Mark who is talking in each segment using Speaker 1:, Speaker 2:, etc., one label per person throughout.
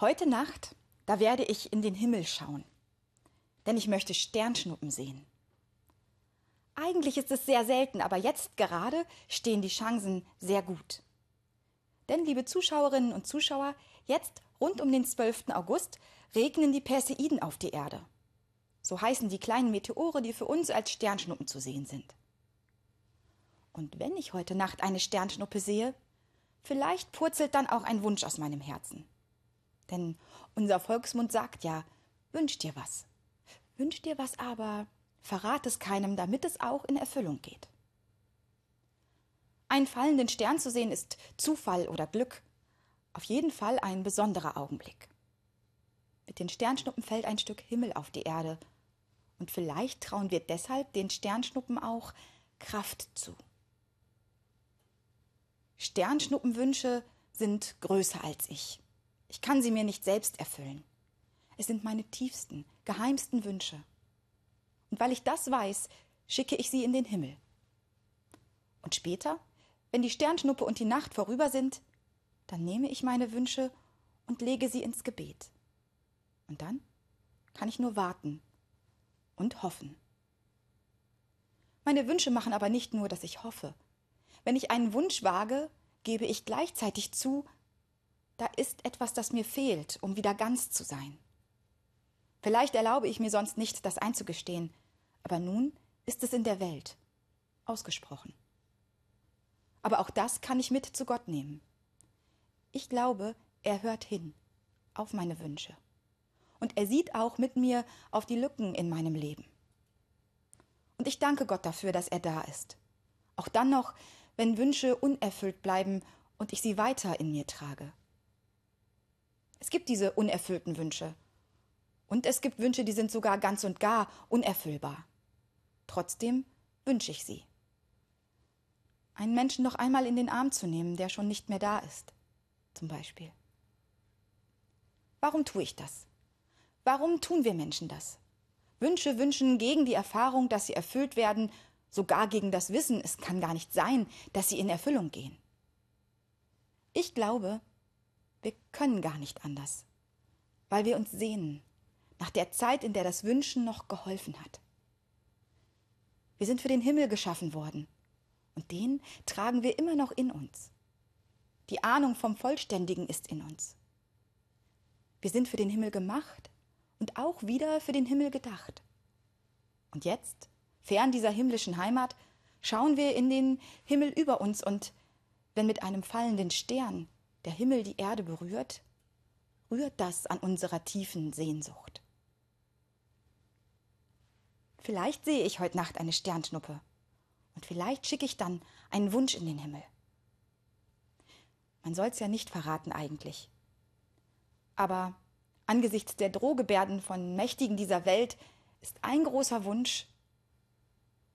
Speaker 1: Heute Nacht, da werde ich in den Himmel schauen, denn ich möchte Sternschnuppen sehen. Eigentlich ist es sehr selten, aber jetzt gerade stehen die Chancen sehr gut. Denn, liebe Zuschauerinnen und Zuschauer, jetzt rund um den 12. August regnen die Perseiden auf die Erde. So heißen die kleinen Meteore, die für uns als Sternschnuppen zu sehen sind. Und wenn ich heute Nacht eine Sternschnuppe sehe, vielleicht purzelt dann auch ein Wunsch aus meinem Herzen. Denn unser Volksmund sagt ja, wünsch dir was. Wünsch dir was aber, verrat es keinem, damit es auch in Erfüllung geht. Einen fallenden Stern zu sehen ist Zufall oder Glück, auf jeden Fall ein besonderer Augenblick. Mit den Sternschnuppen fällt ein Stück Himmel auf die Erde, und vielleicht trauen wir deshalb den Sternschnuppen auch Kraft zu. Sternschnuppenwünsche sind größer als ich. Ich kann sie mir nicht selbst erfüllen. Es sind meine tiefsten, geheimsten Wünsche. Und weil ich das weiß, schicke ich sie in den Himmel. Und später, wenn die Sternschnuppe und die Nacht vorüber sind, dann nehme ich meine Wünsche und lege sie ins Gebet. Und dann kann ich nur warten und hoffen. Meine Wünsche machen aber nicht nur, dass ich hoffe. Wenn ich einen Wunsch wage, gebe ich gleichzeitig zu, da ist etwas, das mir fehlt, um wieder ganz zu sein. Vielleicht erlaube ich mir sonst nicht, das einzugestehen, aber nun ist es in der Welt ausgesprochen. Aber auch das kann ich mit zu Gott nehmen. Ich glaube, er hört hin auf meine Wünsche. Und er sieht auch mit mir auf die Lücken in meinem Leben. Und ich danke Gott dafür, dass er da ist. Auch dann noch, wenn Wünsche unerfüllt bleiben und ich sie weiter in mir trage. Es gibt diese unerfüllten Wünsche. Und es gibt Wünsche, die sind sogar ganz und gar unerfüllbar. Trotzdem wünsche ich sie. Einen Menschen noch einmal in den Arm zu nehmen, der schon nicht mehr da ist, zum Beispiel. Warum tue ich das? Warum tun wir Menschen das? Wünsche wünschen gegen die Erfahrung, dass sie erfüllt werden, sogar gegen das Wissen, es kann gar nicht sein, dass sie in Erfüllung gehen. Ich glaube, wir können gar nicht anders, weil wir uns sehnen nach der Zeit, in der das Wünschen noch geholfen hat. Wir sind für den Himmel geschaffen worden, und den tragen wir immer noch in uns. Die Ahnung vom Vollständigen ist in uns. Wir sind für den Himmel gemacht und auch wieder für den Himmel gedacht. Und jetzt, fern dieser himmlischen Heimat, schauen wir in den Himmel über uns und wenn mit einem fallenden Stern der Himmel die Erde berührt, rührt das an unserer tiefen Sehnsucht. Vielleicht sehe ich heute Nacht eine Sternschnuppe und vielleicht schicke ich dann einen Wunsch in den Himmel. Man soll's ja nicht verraten eigentlich. Aber angesichts der Drohgebärden von Mächtigen dieser Welt ist ein großer Wunsch,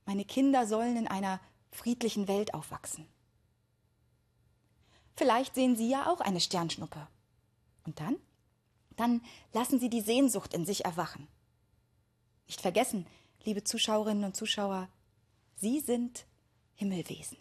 Speaker 1: meine Kinder sollen in einer friedlichen Welt aufwachsen. Vielleicht sehen Sie ja auch eine Sternschnuppe. Und dann? Dann lassen Sie die Sehnsucht in sich erwachen. Nicht vergessen, liebe Zuschauerinnen und Zuschauer, Sie sind Himmelwesen.